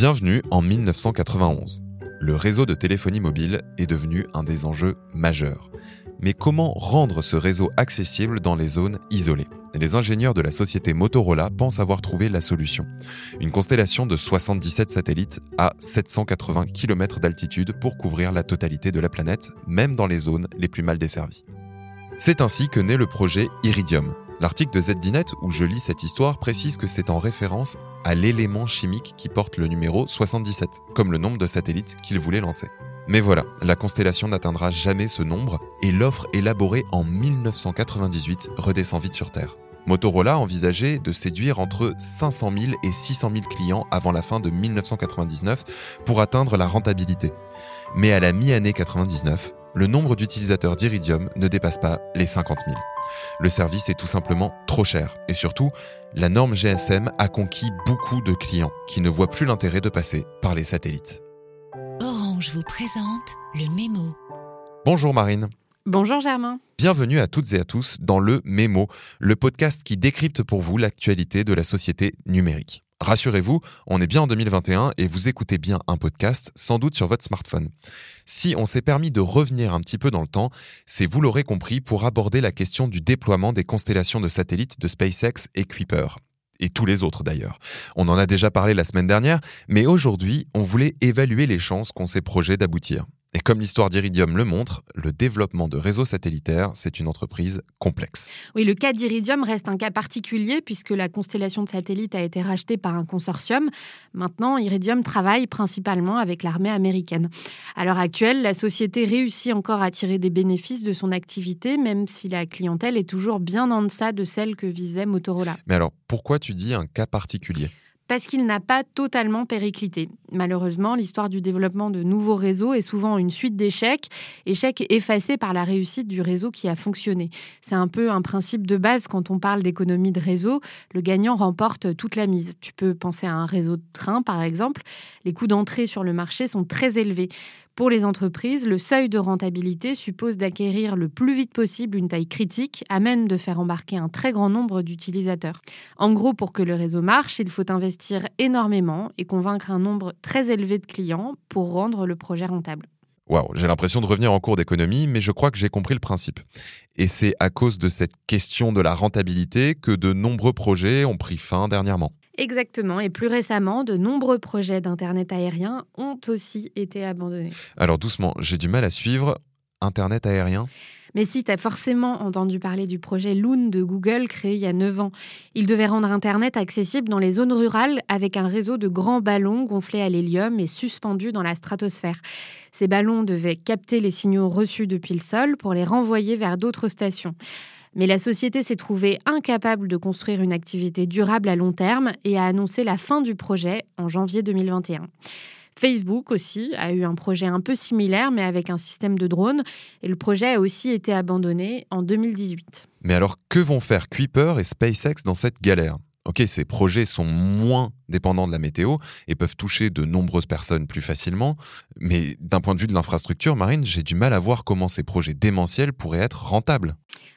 Bienvenue en 1991. Le réseau de téléphonie mobile est devenu un des enjeux majeurs. Mais comment rendre ce réseau accessible dans les zones isolées? Les ingénieurs de la société Motorola pensent avoir trouvé la solution. Une constellation de 77 satellites à 780 km d'altitude pour couvrir la totalité de la planète, même dans les zones les plus mal desservies. C'est ainsi que naît le projet Iridium. L'article de ZDNet où je lis cette histoire précise que c'est en référence à l'élément chimique qui porte le numéro 77, comme le nombre de satellites qu'il voulait lancer. Mais voilà, la constellation n'atteindra jamais ce nombre et l'offre élaborée en 1998 redescend vite sur Terre. Motorola envisageait de séduire entre 500 000 et 600 000 clients avant la fin de 1999 pour atteindre la rentabilité. Mais à la mi-année 99, le nombre d'utilisateurs d'Iridium ne dépasse pas les 50 000. Le service est tout simplement trop cher et surtout, la norme GSM a conquis beaucoup de clients qui ne voient plus l'intérêt de passer par les satellites. Orange vous présente le mémo. Bonjour Marine. Bonjour Germain. Bienvenue à toutes et à tous dans le Mémo, le podcast qui décrypte pour vous l'actualité de la société numérique. Rassurez-vous, on est bien en 2021 et vous écoutez bien un podcast, sans doute sur votre smartphone. Si on s'est permis de revenir un petit peu dans le temps, c'est, vous l'aurez compris, pour aborder la question du déploiement des constellations de satellites de SpaceX et Kuiper et tous les autres d'ailleurs. On en a déjà parlé la semaine dernière, mais aujourd'hui, on voulait évaluer les chances qu'ont ces projets d'aboutir. Et comme l'histoire d'Iridium le montre, le développement de réseaux satellitaires, c'est une entreprise complexe. Oui, le cas d'Iridium reste un cas particulier puisque la constellation de satellites a été rachetée par un consortium. Maintenant, Iridium travaille principalement avec l'armée américaine. À l'heure actuelle, la société réussit encore à tirer des bénéfices de son activité, même si la clientèle est toujours bien en deçà de celle que visait Motorola. Mais alors, pourquoi tu dis un cas particulier? Parce qu'il n'a pas totalement périclité. Malheureusement, l'histoire du développement de nouveaux réseaux est souvent une suite d'échecs, échecs effacés par la réussite du réseau qui a fonctionné. C'est un peu un principe de base quand on parle d'économie de réseau. Le gagnant remporte toute la mise. Tu peux penser à un réseau de train, par exemple. Les coûts d'entrée sur le marché sont très élevés. Pour les entreprises, le seuil de rentabilité suppose d'acquérir le plus vite possible une taille critique, à même de faire embarquer un très grand nombre d'utilisateurs. En gros, pour que le réseau marche, il faut investir énormément et convaincre un nombre très élevé de clients pour rendre le projet rentable. Waouh, j'ai l'impression de revenir en cours d'économie, mais je crois que j'ai compris le principe. Et c'est à cause de cette question de la rentabilité que de nombreux projets ont pris fin dernièrement. Exactement. Et plus récemment, de nombreux projets d'Internet aérien ont aussi été abandonnés. Alors doucement, j'ai du mal à suivre. Internet aérien mais si, tu as forcément entendu parler du projet Loon de Google créé il y a 9 ans. Il devait rendre Internet accessible dans les zones rurales avec un réseau de grands ballons gonflés à l'hélium et suspendus dans la stratosphère. Ces ballons devaient capter les signaux reçus depuis le sol pour les renvoyer vers d'autres stations. Mais la société s'est trouvée incapable de construire une activité durable à long terme et a annoncé la fin du projet en janvier 2021. Facebook aussi a eu un projet un peu similaire, mais avec un système de drone, et le projet a aussi été abandonné en 2018. Mais alors, que vont faire Kuiper et SpaceX dans cette galère? Ok, ces projets sont moins dépendants de la météo et peuvent toucher de nombreuses personnes plus facilement, mais d'un point de vue de l'infrastructure marine, j'ai du mal à voir comment ces projets démentiels pourraient être rentables.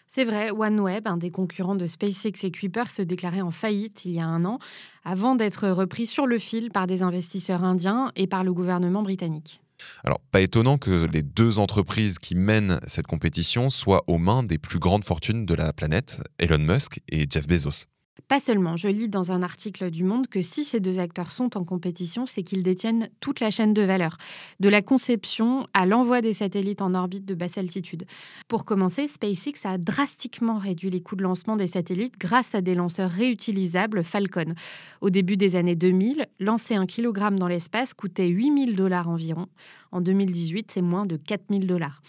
C'est vrai, OneWeb, un des concurrents de SpaceX et Kuiper, se déclarait en faillite il y a un an, avant d'être repris sur le fil par des investisseurs indiens et par le gouvernement britannique. Alors, pas étonnant que les deux entreprises qui mènent cette compétition soient aux mains des plus grandes fortunes de la planète, Elon Musk et Jeff Bezos. Pas seulement, je lis dans un article du Monde que si ces deux acteurs sont en compétition, c'est qu'ils détiennent toute la chaîne de valeur, de la conception à l'envoi des satellites en orbite de basse altitude. Pour commencer, SpaceX a drastiquement réduit les coûts de lancement des satellites grâce à des lanceurs réutilisables Falcon. Au début des années 2000, lancer un kilogramme dans l'espace coûtait 8000 dollars environ. En 2018, c'est moins de 4000 dollars.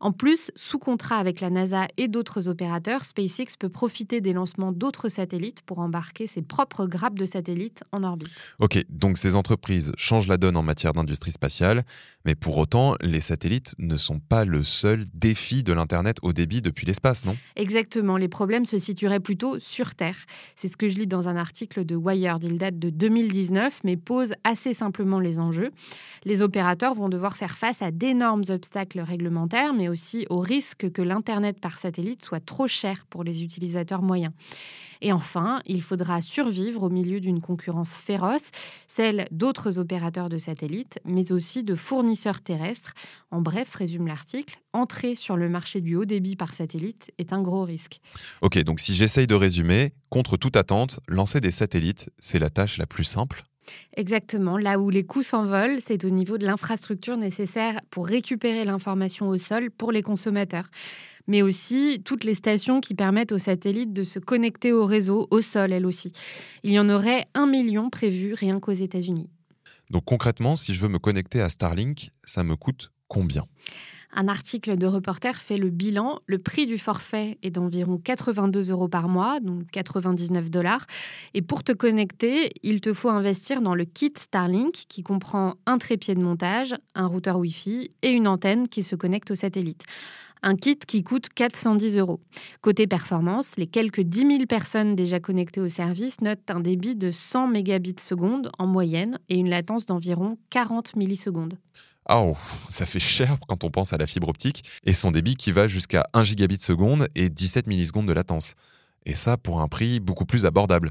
En plus, sous contrat avec la NASA et d'autres opérateurs, SpaceX peut profiter des lancements d'autres satellites pour embarquer ses propres grappes de satellites en orbite. Ok, donc ces entreprises changent la donne en matière d'industrie spatiale, mais pour autant, les satellites ne sont pas le seul défi de l'Internet au débit depuis l'espace, non? Exactement, les problèmes se situeraient plutôt sur Terre. C'est ce que je lis dans un article de Wired, il date de 2019, mais pose assez simplement les enjeux. Les opérateurs vont devoir faire face à d'énormes obstacles réglementaires, mais aussi au risque que l'Internet par satellite soit trop cher pour les utilisateurs moyens. Et enfin, enfin, il faudra survivre au milieu d'une concurrence féroce, celle d'autres opérateurs de satellites, mais aussi de fournisseurs terrestres. En bref, résume l'article, entrer sur le marché du haut débit par satellite est un gros risque. Ok, donc si j'essaye de résumer, contre toute attente, lancer des satellites, c'est la tâche la plus simple Exactement. Là où les coûts s'envolent, c'est au niveau de l'infrastructure nécessaire pour récupérer l'information au sol pour les consommateurs. Mais aussi toutes les stations qui permettent aux satellites de se connecter au réseau, au sol, elles aussi. Il y en aurait un million prévus rien qu'aux États-Unis. Donc concrètement, si je veux me connecter à Starlink, ça me coûte combien? Un article de reporter fait le bilan. Le prix du forfait est d'environ 82 euros par mois, donc 99 dollars. Et pour te connecter, il te faut investir dans le kit Starlink qui comprend un trépied de montage, un routeur Wi-Fi et une antenne qui se connecte au satellite. Un kit qui coûte 410 euros. Côté performance, les quelques 10 000 personnes déjà connectées au service notent un débit de 100 mégabits seconde en moyenne et une latence d'environ 40 millisecondes. Oh, ça fait cher quand on pense à la fibre optique et son débit qui va jusqu'à 1 gigabit seconde et 17 millisecondes de latence. Et ça pour un prix beaucoup plus abordable.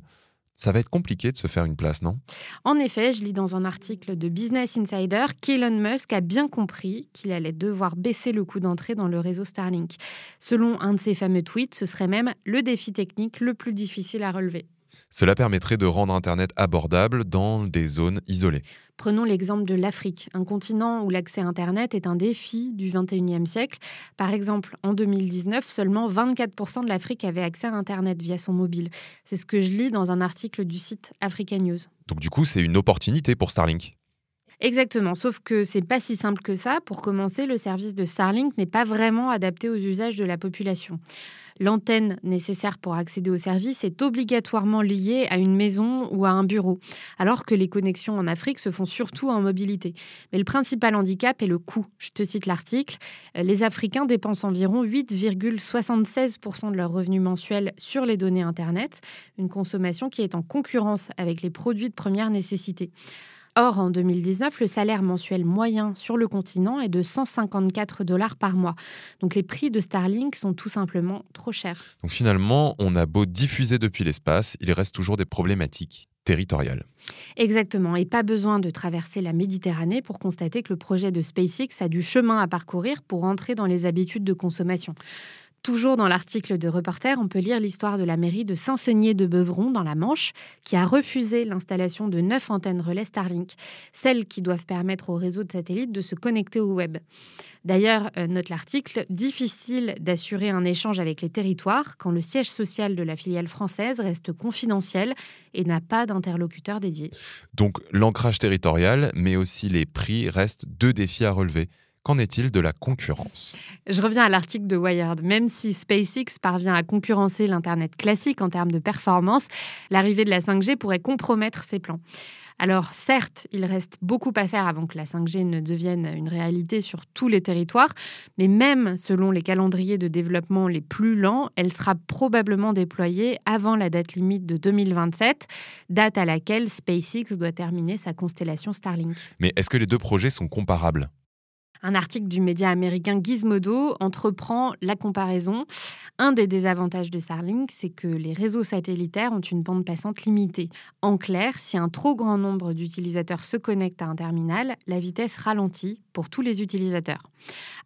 Ça va être compliqué de se faire une place, non? En effet, je lis dans un article de Business Insider qu'Elon Musk a bien compris qu'il allait devoir baisser le coût d'entrée dans le réseau Starlink. Selon un de ses fameux tweets, ce serait même le défi technique le plus difficile à relever. Cela permettrait de rendre Internet abordable dans des zones isolées. Prenons l'exemple de l'Afrique, un continent où l'accès à Internet est un défi du 21e siècle. Par exemple, en 2019, seulement 24% de l'Afrique avait accès à Internet via son mobile. C'est ce que je lis dans un article du site Africa News. Donc du coup, c'est une opportunité pour Starlink. Exactement, sauf que c'est pas si simple que ça. Pour commencer, le service de Starlink n'est pas vraiment adapté aux usages de la population. L'antenne nécessaire pour accéder au service est obligatoirement liée à une maison ou à un bureau, alors que les connexions en Afrique se font surtout en mobilité. Mais le principal handicap est le coût. Je te cite l'article. Les Africains dépensent environ 8,76% de leurs revenus mensuels sur les données Internet, une consommation qui est en concurrence avec les produits de première nécessité. Or, en 2019, le salaire mensuel moyen sur le continent est de 154 dollars par mois. Donc les prix de Starlink sont tout simplement trop chers. Donc finalement, on a beau diffuser depuis l'espace, il reste toujours des problématiques territoriales. Exactement, et pas besoin de traverser la Méditerranée pour constater que le projet de SpaceX a du chemin à parcourir pour entrer dans les habitudes de consommation. Toujours dans l'article de Reporter, on peut lire l'histoire de la mairie de Saint-Seigné-de-Beuvron dans la Manche, qui a refusé l'installation de neuf antennes relais Starlink, celles qui doivent permettre au réseau de satellites de se connecter au web. D'ailleurs, euh, note l'article, difficile d'assurer un échange avec les territoires quand le siège social de la filiale française reste confidentiel et n'a pas d'interlocuteur dédié. Donc l'ancrage territorial, mais aussi les prix restent deux défis à relever. Qu'en est-il de la concurrence? Je reviens à l'article de Wired. Même si SpaceX parvient à concurrencer l'Internet classique en termes de performance, l'arrivée de la 5G pourrait compromettre ses plans. Alors certes, il reste beaucoup à faire avant que la 5G ne devienne une réalité sur tous les territoires, mais même selon les calendriers de développement les plus lents, elle sera probablement déployée avant la date limite de 2027, date à laquelle SpaceX doit terminer sa constellation Starlink. Mais est-ce que les deux projets sont comparables? Un article du média américain Gizmodo entreprend la comparaison. Un des désavantages de Starlink, c'est que les réseaux satellitaires ont une bande passante limitée. En clair, si un trop grand nombre d'utilisateurs se connectent à un terminal, la vitesse ralentit pour tous les utilisateurs.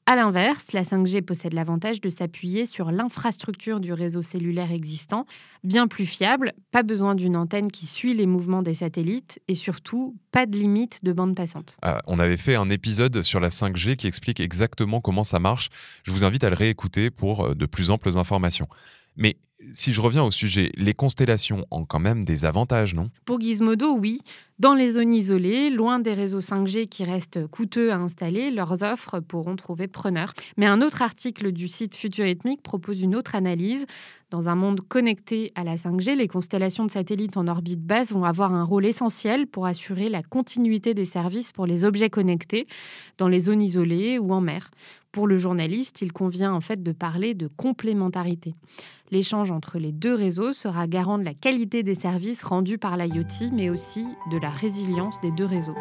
A l'inverse, la 5G possède l'avantage de s'appuyer sur l'infrastructure du réseau cellulaire existant, bien plus fiable, pas besoin d'une antenne qui suit les mouvements des satellites et surtout pas de limite de bande passante. Ah, on avait fait un épisode sur la 5G qui explique exactement comment ça marche. Je vous invite à le réécouter pour euh, de plus amples informations. Mais si je reviens au sujet, les constellations ont quand même des avantages, non? Pour Gizmodo, oui. Dans les zones isolées, loin des réseaux 5G qui restent coûteux à installer, leurs offres pourront trouver preneur. Mais un autre article du site Futuritmic propose une autre analyse. Dans un monde connecté à la 5G, les constellations de satellites en orbite basse vont avoir un rôle essentiel pour assurer la continuité des services pour les objets connectés dans les zones isolées ou en mer. Pour le journaliste, il convient en fait de parler de complémentarité. L'échange entre les deux réseaux sera garant de la qualité des services rendus par l'IoT, mais aussi de la résilience des deux réseaux.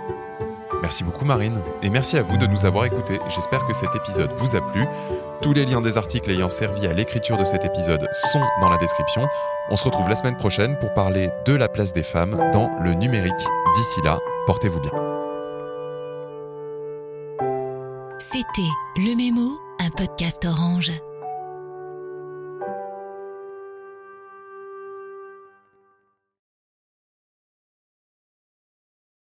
Merci beaucoup Marine, et merci à vous de nous avoir écoutés. J'espère que cet épisode vous a plu. Tous les liens des articles ayant servi à l'écriture de cet épisode sont dans la description. On se retrouve la semaine prochaine pour parler de la place des femmes dans le numérique. D'ici là, portez-vous bien. C'était Le Mémo, un podcast orange.